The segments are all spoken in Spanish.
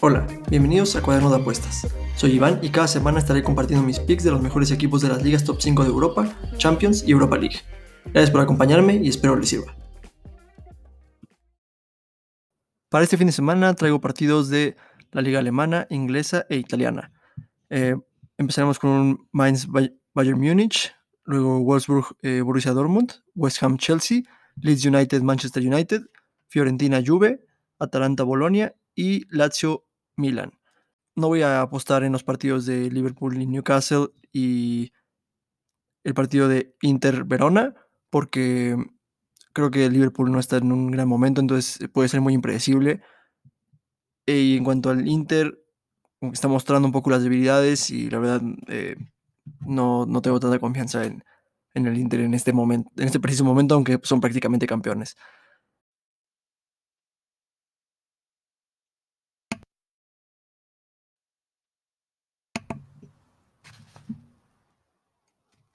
Hola, bienvenidos a Cuaderno de Apuestas. Soy Iván y cada semana estaré compartiendo mis picks de los mejores equipos de las ligas top 5 de Europa, Champions y Europa League. Gracias por acompañarme y espero les sirva. Para este fin de semana traigo partidos de la liga alemana, inglesa e italiana. Eh, empezaremos con un Mainz Bayern Múnich, luego Wolfsburg eh, Borussia Dortmund, West Ham Chelsea, Leeds United Manchester United, Fiorentina Juve, Atalanta Bolonia y Lazio Milan. No voy a apostar en los partidos de Liverpool y Newcastle y el partido de Inter Verona porque creo que Liverpool no está en un gran momento, entonces puede ser muy impredecible. Y en cuanto al Inter, está mostrando un poco las debilidades y la verdad eh, no, no, tengo tanta confianza en, en, el Inter en este momento, en este preciso momento, aunque son prácticamente campeones.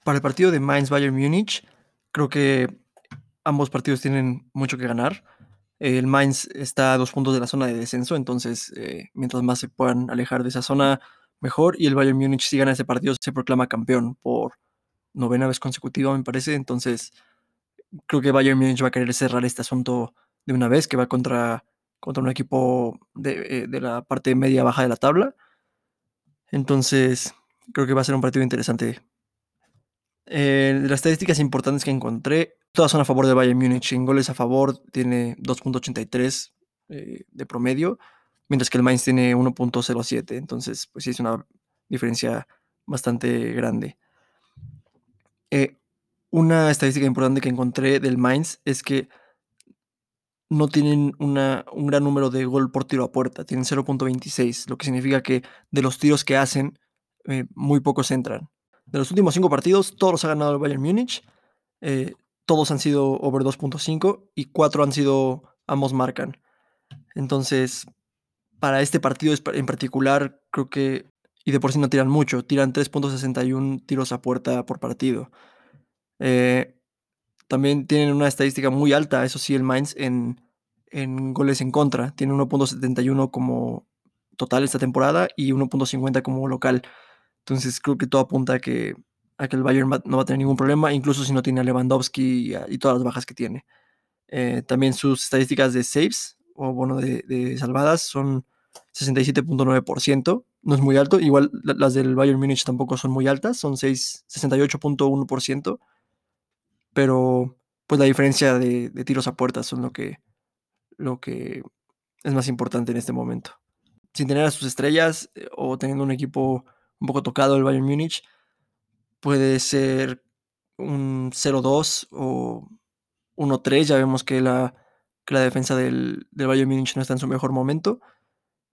Para el partido de Mainz Bayern Múnich, creo que ambos partidos tienen mucho que ganar. El Mainz está a dos puntos de la zona de descenso, entonces eh, mientras más se puedan alejar de esa zona, mejor. Y el Bayern Múnich, si gana ese partido, se proclama campeón por novena vez consecutiva, me parece. Entonces, creo que Bayern Múnich va a querer cerrar este asunto de una vez, que va contra, contra un equipo de, eh, de la parte media-baja de la tabla. Entonces, creo que va a ser un partido interesante eh, las estadísticas importantes que encontré, todas son a favor de Bayern Múnich. En goles a favor tiene 2.83 eh, de promedio, mientras que el Mainz tiene 1.07. Entonces, pues sí es una diferencia bastante grande. Eh, una estadística importante que encontré del Mainz es que no tienen una, un gran número de gol por tiro a puerta, tienen 0.26, lo que significa que de los tiros que hacen, muy pocos entran. De los últimos cinco partidos, todos los ha ganado el Bayern Múnich. Eh, todos han sido over 2.5 y cuatro han sido ambos marcan. Entonces, para este partido en particular, creo que, y de por sí no tiran mucho, tiran 3.61 tiros a puerta por partido. Eh, también tienen una estadística muy alta, eso sí, el Mainz en, en goles en contra. Tiene 1.71 como total esta temporada y 1.50 como local. Entonces creo que todo apunta a que, a que el Bayern no va a tener ningún problema, incluso si no tiene a Lewandowski y, todas las bajas que tiene. Eh, también sus estadísticas de saves o bueno, de, salvadas son 67.9%, no es muy alto, igual las del Bayern Múnich tampoco son muy altas, son 68.1%, pero pues la diferencia de, de, tiros a puertas son lo que, lo que es más importante en este momento. Sin tener a sus estrellas eh, o teniendo un equipo un poco tocado el Bayern Múnich. Puede ser un 0-2 o 1-3. Ya vemos que la, la defensa del, del, Bayern Múnich no está en su mejor momento.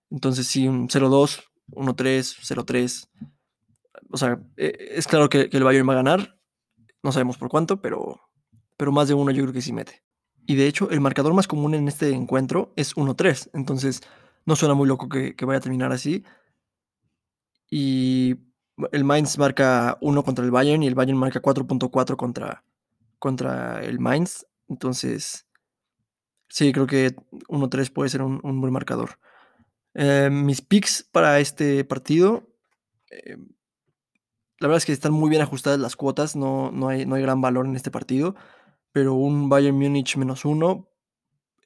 Entonces, sí, un 0-2, 1-3, 0-3. O sea, e, es claro que, el Bayern va a ganar. No sabemos por cuánto, pero, pero más de uno yo creo que sí mete. Y de hecho, el marcador más común en este encuentro es 1-3. Entonces, no suena muy loco que, vaya a terminar así. Y el Mainz marca 1 contra el Bayern y el Bayern marca 4.4 contra, contra el Mainz. Entonces, sí, creo que 1-3 puede ser un, buen marcador. Eh, mis picks para este partido, eh, la verdad es que están muy bien ajustadas las cuotas, no, no, hay, no hay gran valor en este partido, pero un Bayern Múnich menos 1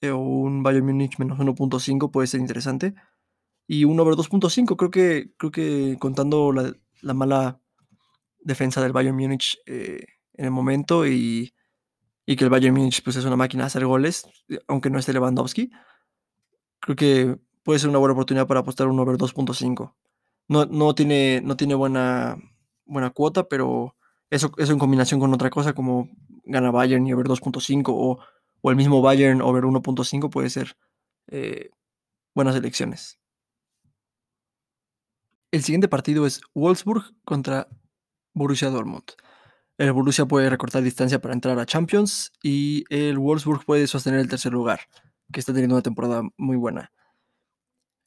eh, o un Bayern Múnich menos 1.5 puede ser interesante y un over 2.5. Creo que, creo que contando la, la, mala defensa del Bayern Múnich en el momento y, y, que el Bayern Múnich pues, es una máquina de hacer goles, aunque no esté Lewandowski, creo que puede ser una buena oportunidad para apostar un over 2.5. No, no, tiene, no tiene buena, buena cuota, pero eso, eso en combinación con otra cosa como gana Bayern y over 2.5 o, o, el mismo Bayern over 1.5 puede ser eh, buenas elecciones. El siguiente partido es Wolfsburg contra Borussia Dortmund. El Borussia puede recortar distancia para entrar a Champions y el Wolfsburg puede sostener el tercer lugar, que está teniendo una temporada muy buena.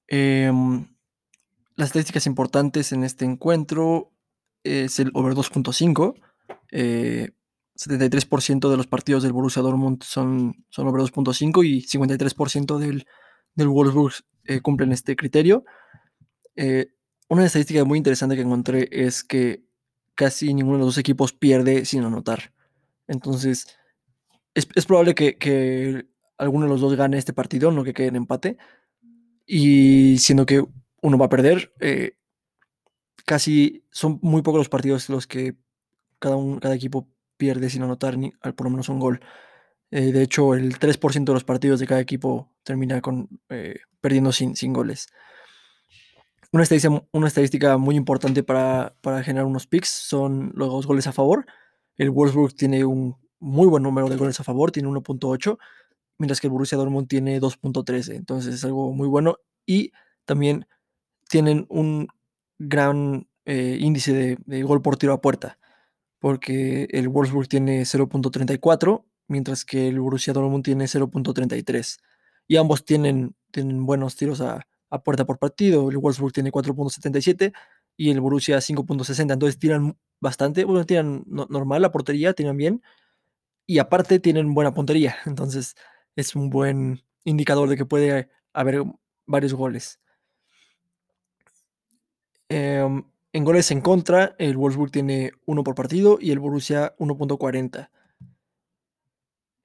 Em, las estadísticas importantes en este encuentro es el over 2.5. Eh, 73% de los partidos del Borussia Dortmund son, son over 2.5 y 53% del, del Wolfsburg eh, cumplen este criterio. Eh, una estadística muy interesante que encontré es que casi ninguno de los dos equipos pierde sin anotar. Entonces, es, es probable que, que, alguno de los dos gane este partido, no que quede en empate. Y siendo que uno va a perder, eh, casi son muy pocos los partidos los que cada, un, cada equipo pierde sin anotar ni, por lo menos un gol. Eh, de hecho, el 3% de los partidos de cada equipo termina con, eh, perdiendo sin, sin goles. Una estadística, una estadística muy importante para, para, generar unos picks son los goles a favor. El Wolfsburg tiene un muy buen número de goles a favor, tiene 1.8, mientras que el Borussia Dortmund tiene 2.13. Entonces es algo muy bueno. Y también tienen un gran eh, índice de, gol por tiro a puerta, porque el Wolfsburg tiene 0.34, mientras que el Borussia Dortmund tiene 0.33. Y ambos tienen, tienen buenos tiros a, puerta por partido. El Wolfsburg tiene 4.77 y el Borussia 5.60. Entonces tiran bastante, bueno, tiran no, normal la portería, tiran bien. Y aparte tienen buena puntería. Entonces es un buen indicador de que puede haber varios goles. Eh, en goles en contra, el Wolfsburg tiene uno por partido y el Borussia 1.40.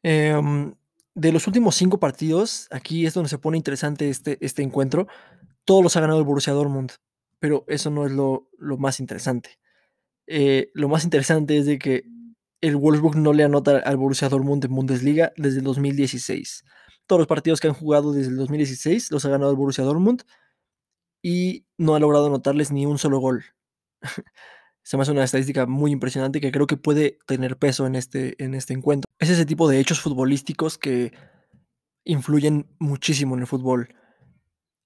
Eh, de los últimos cinco partidos, aquí es donde se pone interesante este, este encuentro. Todos los ha ganado el Borussia Dortmund, pero eso no es lo, lo más interesante. Eh, lo más interesante es de que el Wolfsburg no le anota al Borussia Dortmund en Bundesliga desde el 2016. Todos los partidos que han jugado desde el 2016 los ha ganado el Borussia Dortmund y no ha logrado anotarles ni un solo gol. Se me hace una estadística muy impresionante que creo que puede tener peso en este, en este encuentro. Es ese tipo de hechos futbolísticos que influyen muchísimo en el fútbol.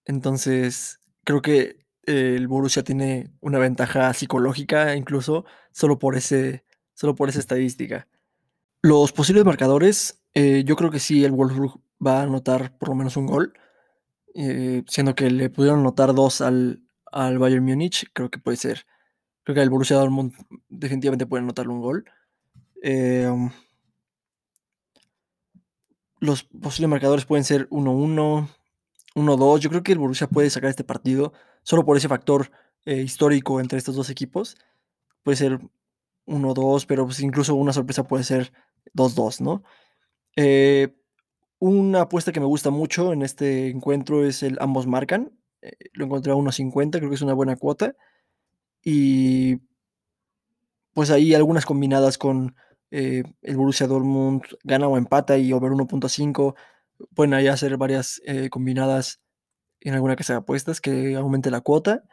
Entonces, creo que el Borussia tiene una ventaja psicológica incluso solo por, ese, solo por esa estadística. Los posibles marcadores, eh, yo creo que sí, el Wolfsburg va a anotar por lo menos un gol, eh, siendo que le pudieron anotar dos al, al Bayern Múnich, creo que puede ser Creo que el Borussia Dortmund definitivamente puede anotarle un gol. Eh, los posibles marcadores pueden ser 1-1, 1-2. Yo creo que el Borussia puede sacar este partido solo por ese factor eh, histórico entre estos dos equipos. Puede ser 1-2, pero pues incluso una sorpresa puede ser 2-2, ¿no? Eh, una apuesta que me gusta mucho en este encuentro es el ambos marcan. Eh, lo encontré a 1.50, creo que es una buena cuota. Y pues ahí algunas combinadas con eh, el Borussia Dortmund gana o empata y over 1.5. Pueden ahí hacer varias combinadas en alguna casa de apuestas que aumente la cuota.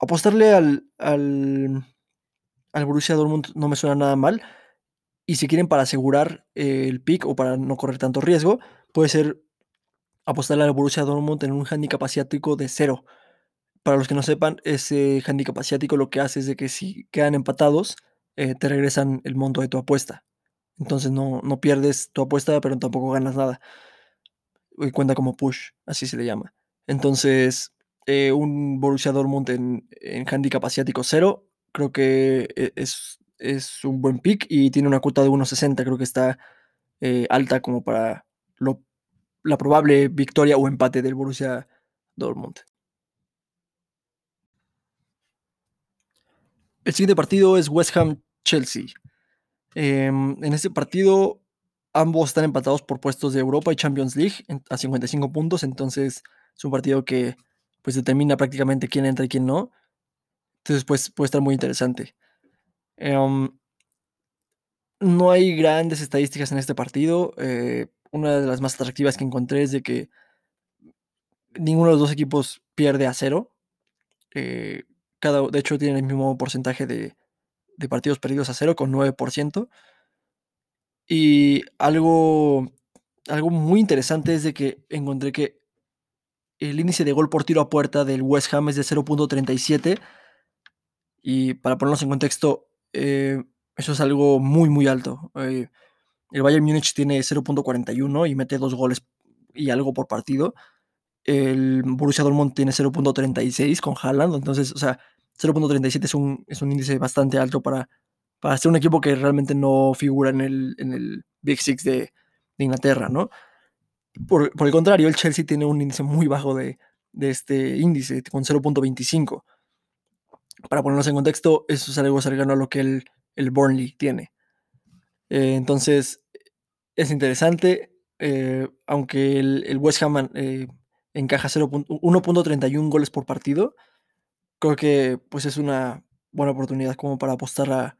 Apostarle al, al, al, Borussia Dortmund no me suena nada mal. Y si quieren para asegurar el pick o para no correr tanto riesgo, puede ser apostarle al Borussia Dortmund en un handicap asiático de cero. Para los que no sepan, ese handicap asiático lo que hace es de que si quedan empatados, eh, te regresan el monto de tu apuesta. Entonces no, no pierdes tu apuesta, pero tampoco ganas nada. Y cuenta como push, así se le llama. Entonces, eh, un Borussia Dortmund en, en handicap asiático cero, creo que e, es, es un buen pick y tiene una cuota de 1.60, creo que está eh, alta como para lo, la probable victoria o empate del Borussia Dortmund. El siguiente partido es West Ham-Chelsea. Eh, en este partido ambos están empatados por puestos de Europa y Champions League a 55 puntos, entonces es un partido que pues determina prácticamente quién entra y quién no. Entonces pues, puede estar muy interesante. Eh, no hay grandes estadísticas en este partido. Eh, una de las más atractivas que encontré es de que ninguno de los dos equipos pierde a cero. Eh, cada, de hecho, tienen el mismo porcentaje de, de partidos perdidos a cero, con 9%. Y algo, algo muy interesante es de que encontré que el índice de gol por tiro a puerta del West Ham es de 0.37. Y para ponernos en contexto, eh, eso es algo muy, muy alto. Eh, el Bayern Múnich tiene 0.41 y mete dos goles y algo por partido el Borussia Dortmund tiene 0.36 con Haaland, entonces, o sea, 0.37 es un, es un índice bastante alto para, para ser un equipo que realmente no figura en el, en el Big Six de, de Inglaterra, ¿no? Por, por, el contrario, el Chelsea tiene un índice muy bajo de, de este índice, con 0.25. Para ponernos en contexto, eso es algo cercano a lo que el, el Burnley tiene. Eh, entonces, es interesante, eh, aunque el, el, West Ham eh, encaja 1.31 goles por partido, creo que pues es una buena oportunidad como para apostar a,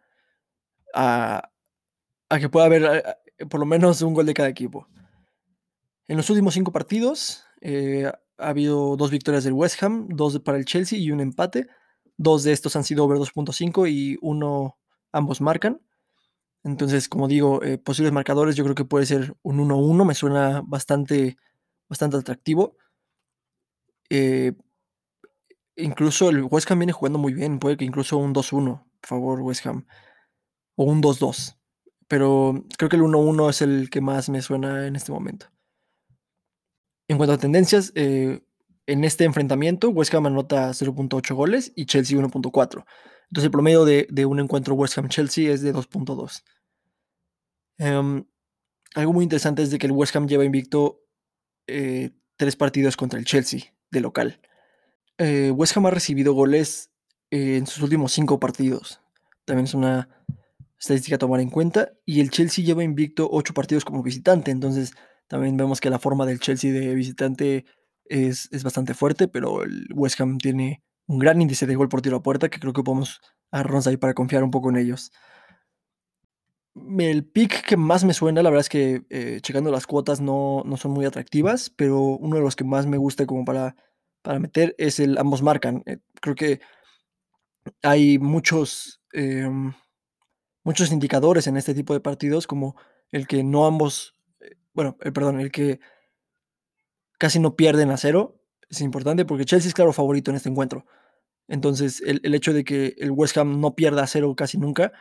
a, que pueda haber a, por lo menos un gol de cada equipo. En los últimos cinco partidos eh, ha habido dos victorias del West Ham, dos para el Chelsea y un empate. Dos de estos han sido over 2.5 y uno ambos marcan. Entonces, como digo, eh, posibles marcadores, yo creo que puede ser un 1-1, me suena bastante, bastante atractivo. Eh, incluso el West Ham viene jugando muy bien, puede que incluso un 2-1, por favor, West Ham. O un 2-2. Pero creo que el 1-1 es el que más me suena en este momento. En cuanto a tendencias, eh, en este enfrentamiento, West Ham anota 0.8 goles y Chelsea 1.4. Entonces el promedio de, un encuentro West Ham-Chelsea es de 2.2. Um, algo muy interesante es de que el West Ham lleva invicto eh, tres partidos contra el Chelsea de local. Eh, West Ham ha recibido goles eh, en sus últimos cinco partidos. También es una estadística a tomar en cuenta. Y el Chelsea lleva invicto ocho partidos como visitante. Entonces también vemos que la forma del Chelsea de visitante es, es bastante fuerte, pero el West Ham tiene un gran índice de gol por tiro a puerta que creo que podemos agarrarnos ahí para confiar un poco en ellos. El pick que más me suena, la verdad es que eh, checando las cuotas no, no, son muy atractivas, pero uno de los que más me gusta como para, para meter es el ambos marcan. Eh, creo que hay muchos, eh, muchos indicadores en este tipo de partidos como el que no ambos, eh, bueno, perdón, el que casi no pierden a cero. Es importante porque Chelsea es claro favorito en este encuentro. Entonces, el, el hecho de que el West Ham no pierda a cero casi nunca,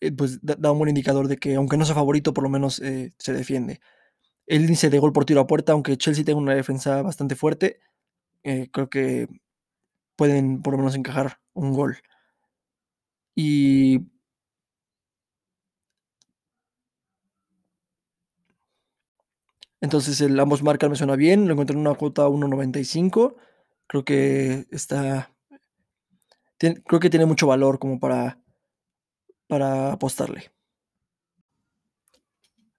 eh, pues da, un buen indicador de que aunque no sea favorito, por lo menos eh, se defiende. El índice de gol por tiro a puerta, aunque Chelsea tenga una defensa bastante fuerte, eh, creo que pueden por lo menos encajar un gol. Y entonces ambos marcan me suena bien, lo encuentro en una cuota 1.95. Creo que está creo que tiene mucho valor como para para apostarle.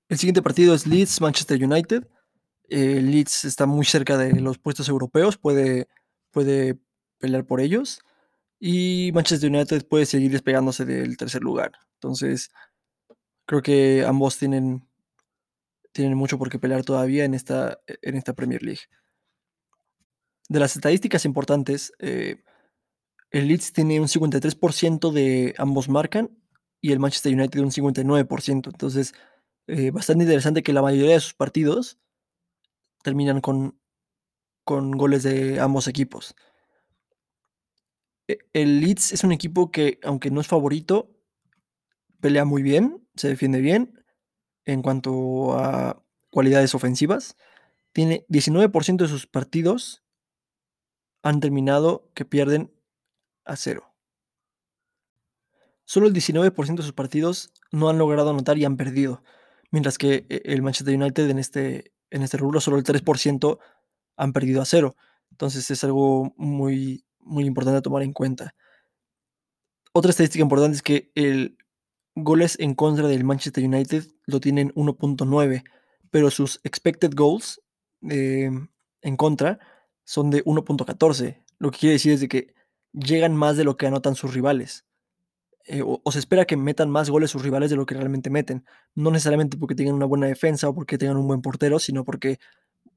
El siguiente partido es Leeds Manchester United. Eh, Leeds está muy cerca de los puestos europeos, puede, puede pelear por ellos. Y Manchester United puede seguir despegándose del tercer lugar. Entonces, creo que ambos tienen, tienen mucho por qué pelear todavía en esta, en esta Premier League. De las estadísticas importantes, eh, el Leeds tiene un 53% de ambos marcan y el Manchester United un 59%. Entonces, eh, bastante interesante que la mayoría de sus partidos terminan con, con goles de ambos equipos. E, el Leeds es un equipo que, aunque no es favorito, pelea muy bien, se defiende bien en cuanto a cualidades ofensivas. Tiene 19% de sus partidos han terminado que pierden a cero. Solo el 19% de sus partidos no han logrado anotar y han perdido, mientras que eh, el Manchester United en este, en este rubro solo el 3% han perdido a cero. Entonces es algo muy, muy importante a tomar en cuenta. Otra estadística importante es que el goles en contra del Manchester United lo tienen 1.9, pero sus expected goals eh, en contra son de 1.14. Lo que quiere decir es de que llegan más de lo que anotan sus rivales. Eh, o, o, se espera que metan más goles sus rivales de lo que realmente meten. No necesariamente porque tengan una buena defensa o porque tengan un buen portero, sino porque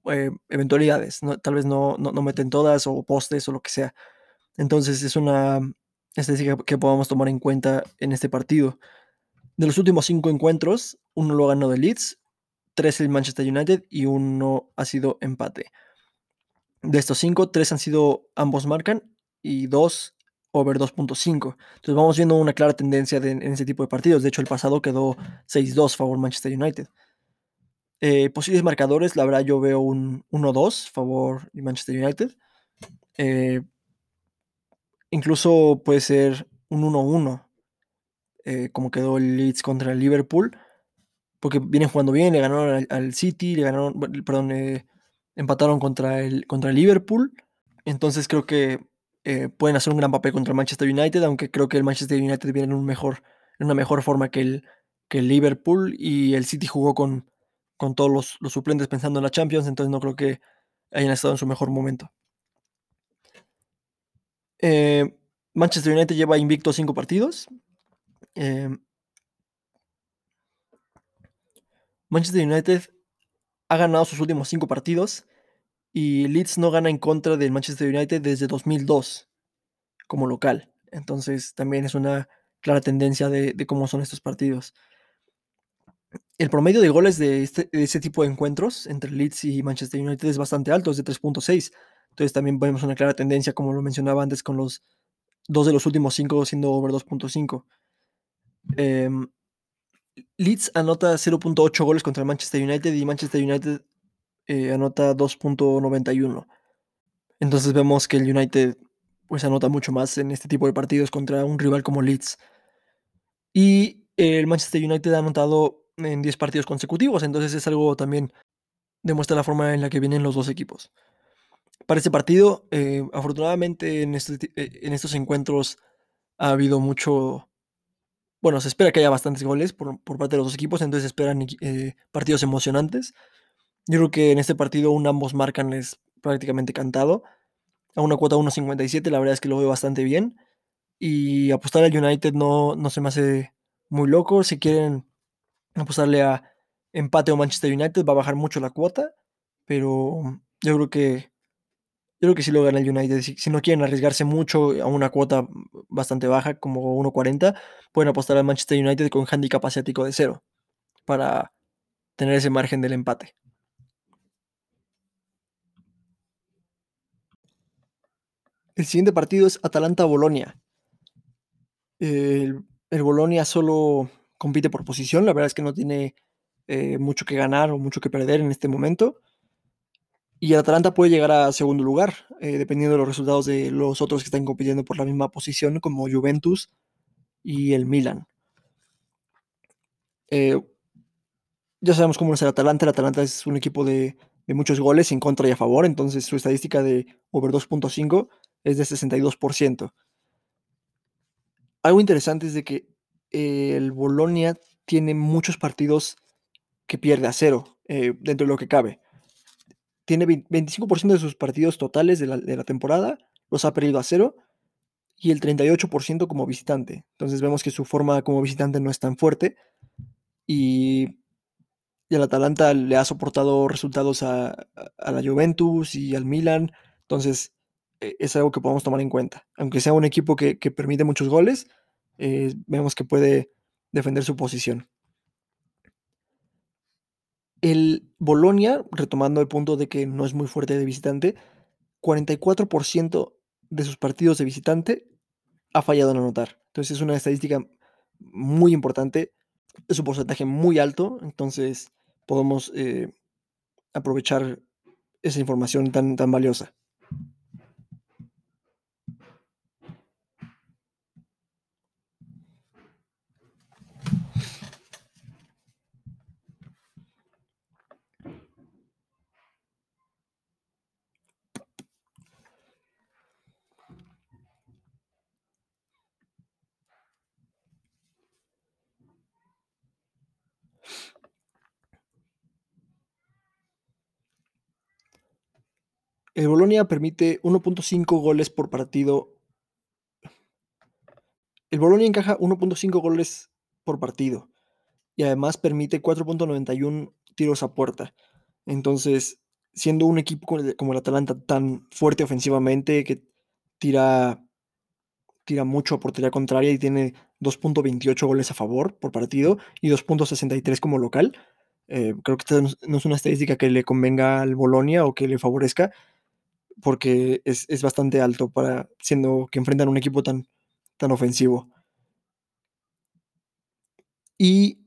eh, eventualidades. ¿no? Tal vez no, no, no, meten todas o postes o lo que sea. Entonces es una estadística que podamos tomar en cuenta en este partido. De los últimos cinco encuentros, uno lo ganó de Leeds, tres el Manchester United y uno ha sido empate. De estos cinco, tres han sido ambos marcan y dos over 2.5. Entonces vamos viendo una clara tendencia de, en ese tipo de partidos. De hecho, el pasado quedó 6-2 favor Manchester United. Eh, posibles marcadores, la verdad yo veo un 1-2 favor Manchester United. Eh, incluso puede ser un 1-1. Eh, como quedó el Leeds contra el Liverpool, porque vienen jugando bien, le ganaron al, City, le ganaron, perdón, eh, empataron contra el, contra el Liverpool. Entonces creo que eh, pueden hacer un gran papel contra el Manchester United, aunque creo que el Manchester United viene en, un mejor, en una mejor forma que el, que el Liverpool y el City jugó con, con todos los, suplentes pensando en la Champions, entonces no creo que hayan estado en su mejor momento. Manchester United lleva invicto cinco partidos. Eh, Manchester United ha ganado sus últimos cinco partidos y Leeds no gana en contra del Manchester United desde 2002 como local. Entonces también es una clara tendencia de, cómo son estos partidos. El promedio de goles de, este, de ese tipo de encuentros entre Leeds y Manchester United es bastante alto, es de 3.6. Entonces también vemos una clara tendencia, como lo mencionaba antes, con los dos de los últimos cinco siendo over 2.5. Eh, Leeds anota 0.8 goles contra Manchester United y Manchester United eh, anota 2.91. Entonces vemos que el United pues anota mucho más en este tipo de partidos contra un rival como Leeds. Y el Manchester United ha anotado en 10 partidos consecutivos, entonces es algo también demuestra la forma en la que vienen los dos equipos. Para este partido, eh, afortunadamente en, este, eh, en estos encuentros ha habido mucho, bueno, se espera que haya bastantes goles por, por parte de los dos equipos, entonces esperan eh, partidos emocionantes. Yo creo que en este partido ambos marcan es prácticamente cantado. A una cuota 1.57, la verdad es que lo veo bastante bien. Y apostar al United no, no se me hace muy loco. Si quieren apostarle a empate o Manchester United, va a bajar mucho la cuota. Pero yo creo que yo creo que sí lo gana el United. Si, no quieren arriesgarse mucho a una cuota bastante baja, como 1.40, pueden apostar al Manchester United con handicap asiático de cero para tener ese margen del empate. El siguiente partido es Atalanta-Bolonia. El, Bolonia solo compite por posición, la verdad es que no tiene eh, mucho que ganar o mucho que perder en este momento. Y el Atalanta puede llegar a segundo lugar, eh, dependiendo de los resultados de los otros que están compitiendo por la misma posición, como Juventus y el Milan. Eh, ya sabemos cómo es el Atalanta. El Atalanta es un equipo de, muchos goles en contra y a favor, entonces su estadística de over 2.5 es de 62%. Algo interesante es de que eh, el Bolonia tiene muchos partidos que pierde a cero dentro de lo que cabe tiene 25% de sus partidos totales de la, temporada, los ha perdido a cero, y el 38% como visitante. Entonces vemos que su forma como visitante no es tan fuerte, y, y el Atalanta le ha soportado resultados a, la Juventus y al Milan, entonces eh, es algo que podemos tomar en cuenta. Aunque sea un equipo que, que permite muchos goles, eh, vemos que puede defender su posición. El Bolonia, retomando el punto de que no es muy fuerte de visitante, 44% de sus partidos de visitante ha fallado en anotar. Entonces es una estadística muy importante, es un porcentaje muy alto, entonces podemos eh, aprovechar esa información tan, tan valiosa. El Bolonia permite 1.5 goles por partido. El Bolonia encaja 1.5 goles por partido y además permite 4.91 tiros a puerta. Entonces, siendo un equipo como el Atalanta tan fuerte ofensivamente que tira tira mucho a portería contraria y tiene 2.28 goles a favor por partido y 2.63 como local. Eh, creo que esta no es una estadística que le convenga al Bolonia o que le favorezca, porque es, es, bastante alto para siendo que enfrentan un equipo tan, tan ofensivo. Y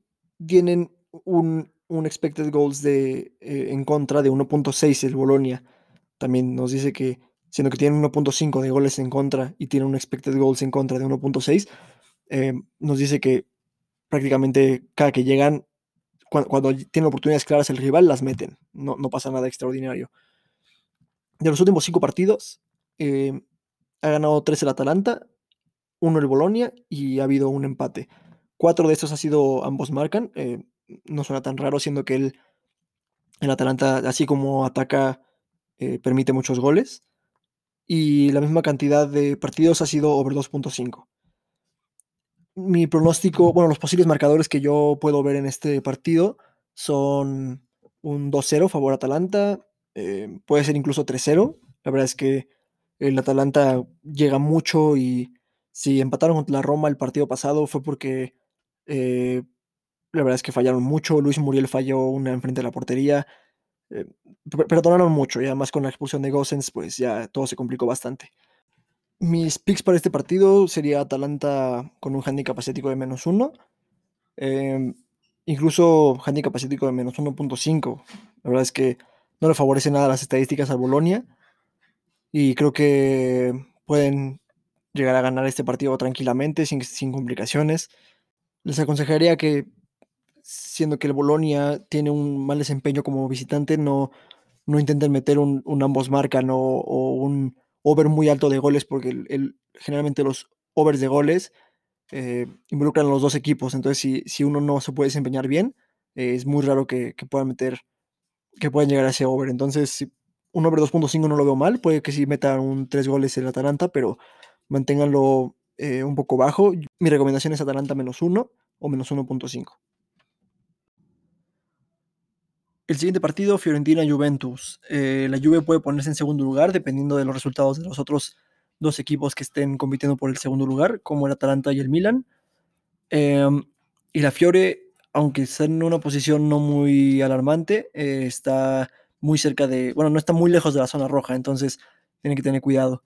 tienen un, un expected goals de, eh, en contra de 1.6 el Bolonia. También nos dice que, siendo que tienen 1.5 de goles en contra y tienen un expected goals en contra de 1.6, eh, nos dice que prácticamente cada que llegan, cuando, cuando tienen oportunidades claras el rival, las meten. No, no pasa nada extraordinario. De los últimos cinco partidos, eh, ha ganado tres el Atalanta, uno el Bolonia y ha habido un empate. Cuatro de estos ha sido ambos marcan. eh, no suena tan raro, siendo que el, el Atalanta, así como ataca, eh, permite muchos goles. Y la misma cantidad de partidos ha sido over 2.5. Mi pronóstico, bueno, los posibles marcadores que yo puedo ver en este partido son un 2-0 favor Atalanta, eh, puede ser incluso 3-0. La verdad es que el Atalanta llega mucho y si empataron contra la Roma el partido pasado fue porque eh, la verdad es que fallaron mucho. Luis Muriel falló una enfrente de la portería. Eh, per- perdonaron mucho y además con la expulsión de Gosens pues ya todo se complicó bastante. Mis picks para este partido sería Atalanta con un handicap asiático de menos uno. em, incluso handicap asiático de menos 1.5. La verdad es que no le favorece nada las estadísticas al Bolonia. Y creo que pueden llegar a ganar este partido tranquilamente, sin, sin complicaciones. Les aconsejaría que, siendo que el Bolonia tiene un mal desempeño como visitante, no, no intenten meter un, ambos marcan o, un over muy alto de goles, porque generalmente los overs de goles eh, involucran a los dos equipos. Entonces, si, si uno no se puede desempeñar bien, eh, es muy raro que, puedan meter, que puedan llegar a ese over. Entonces, un over 2.5 no lo veo mal, puede que sí metan un 3 goles el Atalanta, pero manténganlo eh, un poco bajo. Mi recomendación es Atalanta menos 1 o menos 1.5. El siguiente partido, Fiorentina-Juventus. Eh, la Juve puede ponerse en segundo lugar dependiendo de los resultados de los otros dos equipos que estén compitiendo por el segundo lugar, como el Atalanta y el Milan. Em, y la Fiore, aunque está en una posición no muy alarmante, eh, está muy cerca de, bueno, no está muy lejos de la zona roja, entonces tienen que tener cuidado.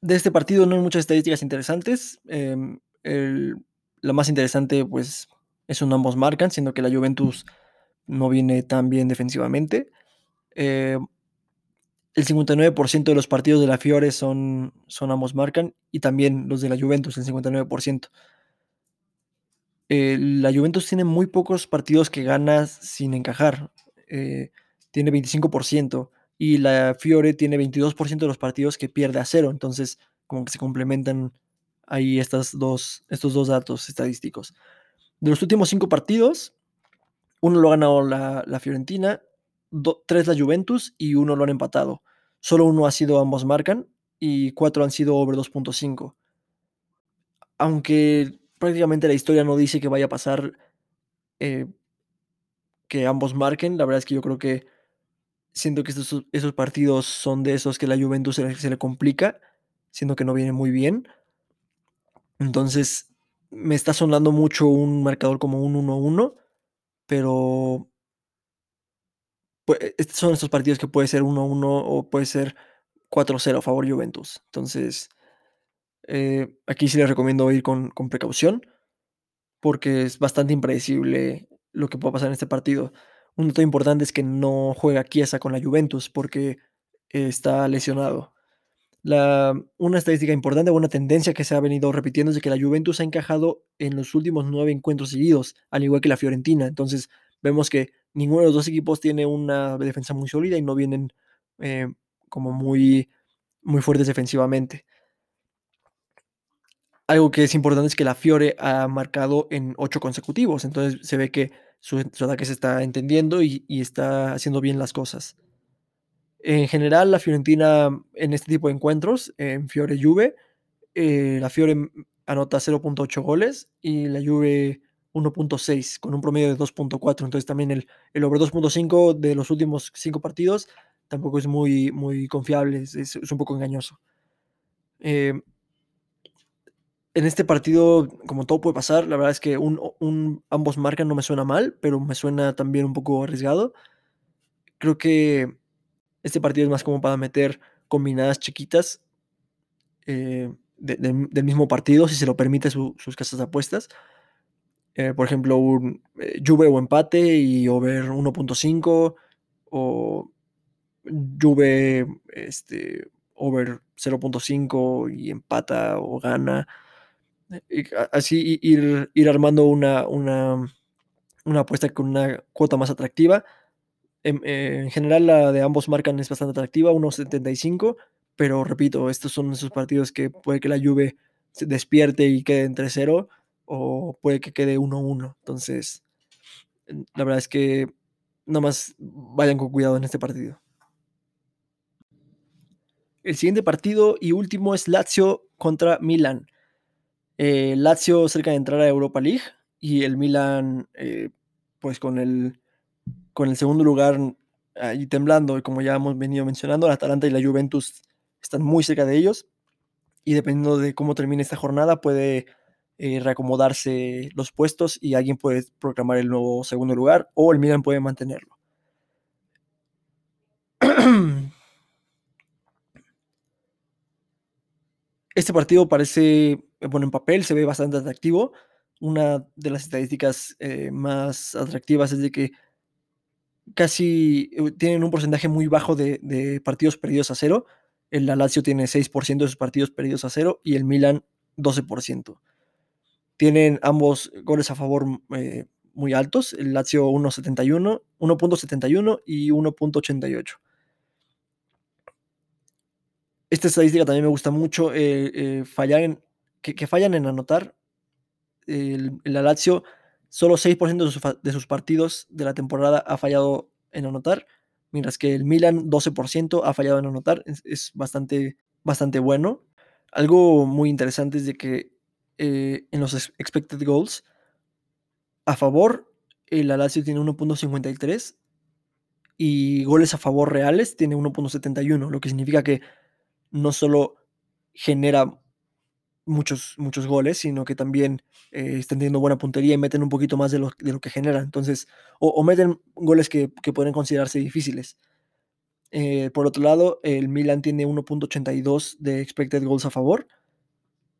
De este partido no hay muchas estadísticas interesantes. em, la más interesante, pues, es un ambos marcan, siendo que la Juventus no viene tan bien defensivamente. Eh, el 59% de los partidos de la Fiore son ambos marcan y también los de la Juventus, el 59%. Eh, la Juventus tiene muy pocos partidos que gana sin encajar. eh, tiene 25% y la Fiore tiene 22% de los partidos que pierde a cero. Entonces, como que se complementan ahí dos, estos dos datos estadísticos. De los últimos cinco partidos, uno lo ha ganado la, Fiorentina, tres la Juventus y uno lo han empatado. Solo uno ha sido ambos marcan y cuatro han sido over 2.5. Aunque prácticamente la historia no dice que vaya a pasar eh, que ambos marquen, la verdad es que yo creo que siento que estos, esos partidos son de esos que la Juventus se le, complica, siendo que no viene muy bien. Entonces me está sonando mucho un marcador como un 1-1, pero pues, estos son estos partidos que puede ser 1-1 o puede ser 4-0 a favor Juventus. Entonces, eh, aquí sí les recomiendo ir con, precaución porque es bastante impredecible lo que pueda pasar en este partido. Un dato importante es que no juega Chiesa con la Juventus porque está lesionado. Una estadística importante, una tendencia que se ha venido repitiendo es de que la Juventus ha encajado en los últimos nueve encuentros seguidos, al igual que la Fiorentina. Entonces vemos que ninguno de los dos equipos tiene una defensa muy sólida y no vienen eh, como muy, muy fuertes defensivamente. Algo que es importante es que la Fiore ha marcado en ocho consecutivos, entonces se ve que su, su ataque se está entendiendo y, y está haciendo bien las cosas. En general, la Fiorentina en este tipo de encuentros, en Fiore Juve, eh, la Fiore anota 0.8 goles y la Juve 1.6 con un promedio de 2.4. Entonces también el, el over 2.5 de los últimos cinco partidos tampoco es muy, muy confiable, es- es un poco engañoso. Eh, en este partido, como todo puede pasar, la verdad es que ambos marcan no me suena mal, pero me suena también un poco arriesgado. Creo que este partido es más como para meter combinadas chiquitas eh, de- de- del mismo partido, si se lo permite su- sus casas de apuestas. Eh, por ejemplo, un eh, Juve o empate y over 1.5 o Juve este, over 0.5 y empata o gana. Así ir, ir armando una, una, una, apuesta con una cuota más atractiva. En, en, general, la de ambos marcan es bastante atractiva, 1.75, pero repito, estos son esos partidos que puede que la Juve se despierte y quede entre 0 o puede que quede 1-1. Entonces, la verdad es que nada más vayan con cuidado en este partido. El siguiente partido y último es Lazio contra Milan. Eh, Lazio cerca de entrar a Europa League y el Milan, eh, pues con el, con el segundo lugar ahí temblando, y como ya hemos venido mencionando, la Atalanta y la Juventus están muy cerca de ellos y dependiendo de cómo termine esta jornada puede eh, reacomodarse los puestos y alguien puede proclamar el nuevo segundo lugar o el Milan puede mantenerlo. Este partido parece, bueno, en papel se ve bastante atractivo. Una de las estadísticas eh, más atractivas es de que casi eh, tienen un porcentaje muy bajo de, partidos perdidos a cero. El Lazio tiene 6% de sus partidos perdidos a cero y el Milan 12%. Tienen ambos goles a favor eh, muy altos. El Lazio 1.71, 1.71 y 1.88. Esta estadística también me gusta mucho. Eh, eh, que, fallan en anotar. El, el Lazio, solo 6% de, su, de, sus partidos de la temporada ha fallado en anotar, mientras que el Milan 12% ha fallado en anotar. Es, es, bastante, bastante bueno. Algo muy interesante es de que eh, en los expected goals, a favor, el Lazio tiene 1.53 y goles a favor reales tiene 1.71, lo que significa que no solo genera muchos, muchos goles, sino que también eh, están teniendo buena puntería y meten un poquito más de lo, de lo que generan. Entonces, o, meten goles que, que, pueden considerarse difíciles. Eh, por otro lado, el Milan tiene 1.82 de expected goals a favor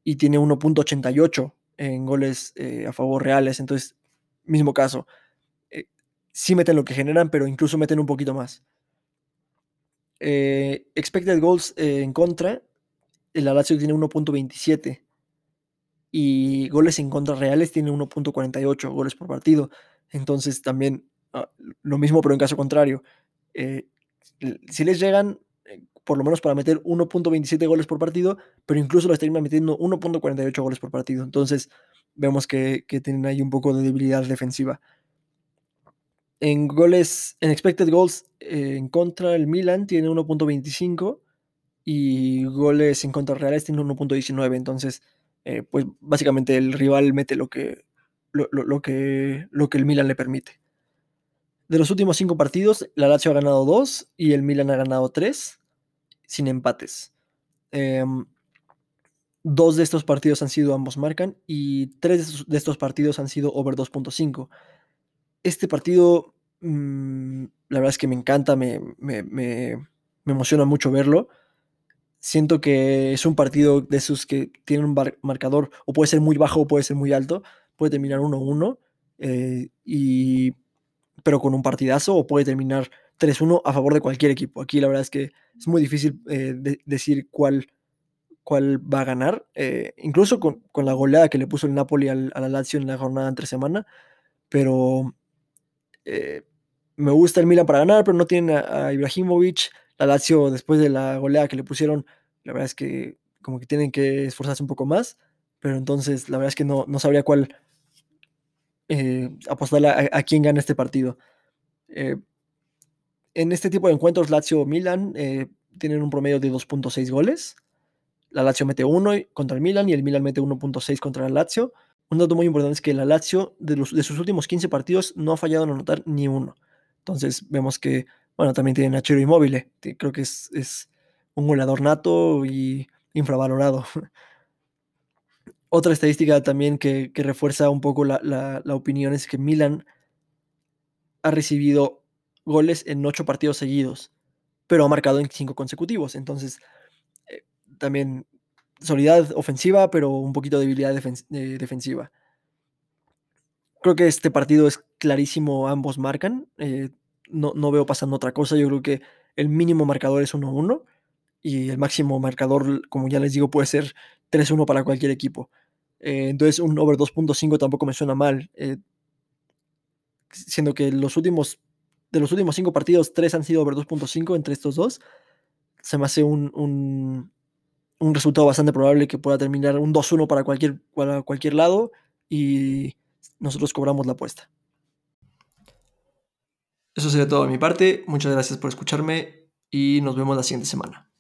y tiene 1.88 en goles eh, a favor reales. Entonces, mismo caso. Sí meten lo que generan, pero incluso meten un poquito más. Eh, expected goals eh, en contra, el Lazio tiene 1.27 y goles en contra reales tiene 1.48 goles por partido. Entonces también uh, lo mismo, pero en caso contrario. Eh, si les llegan, por lo menos para meter 1.27 goles por partido, pero incluso les terminan metiendo 1.48 goles por partido. Entonces vemos que, que tienen ahí un poco de debilidad defensiva. En goles, en expected goals eh, en contra, el Milan tiene 1.25 y goles en contra reales tiene 1.19. Entonces, eh, pues básicamente el rival mete lo que, lo, que, lo que el Milan le permite. De los últimos cinco partidos, la Lazio ha ganado dos y el Milan ha ganado tres, sin empates. Eh, dos de estos partidos han sido ambos marcan y tres de estos, de estos partidos han sido over 2.5 este partido, mmm, la verdad es que me encanta, me, me, me, emociona mucho verlo. Siento que es un partido de esos que tiene un marcador, o puede ser muy bajo o puede ser muy alto, puede terminar 1-1, eh, pero con un partidazo, o puede terminar 3-1 a favor de cualquier equipo. Aquí la verdad es que es muy difícil eh, de, decir cuál, cuál va a ganar, eh, incluso con, con, la goleada que le puso el Napoli al, a la Lazio en la jornada entre semana, pero eh, me gusta el Milan para ganar, pero no tienen a, Ibrahimovic. La Lazio, después de la goleada que le pusieron, la verdad es que como que tienen que esforzarse un poco más. Pero entonces, la verdad es que no, no sabría cuál eh, apostarle a, quién gana este partido. Eh, en este tipo de encuentros, Lazio-Milan eh, tienen un promedio de 2.6 goles. La Lazio mete 1 contra el Milan y el Milan mete 1.6 contra el Lazio. Un dato muy importante es que la Lazio, de, sus últimos 15 partidos, no ha fallado en anotar ni uno. Entonces vemos que, bueno, también tienen a Chiro Immobile. Creo que es, un goleador nato y infravalorado. Otra estadística también que, refuerza un poco la, opinión es que Milan ha recibido goles en 8 partidos seguidos, pero ha marcado en 5 consecutivos. Entonces, eh, también solidez ofensiva, pero un poquito de debilidad defen de defensiva. Creo que este partido es clarísimo, ambos marcan. Eh, no, no, veo pasando otra cosa. Yo creo que el mínimo marcador es 1-1 y el máximo marcador, como ya les digo, puede ser 3-1 para cualquier equipo. Eh, entonces un over 2.5 tampoco me suena mal. Eh, siendo que los últimos, de los últimos cinco partidos, tres han sido over 2.5 entre estos dos. Se me hace un, un resultado bastante probable que pueda terminar un 2-1 para cualquier, para cualquier lado y nosotros cobramos la apuesta. Eso sería todo de mi parte. Muchas gracias por escucharme y nos vemos la siguiente semana.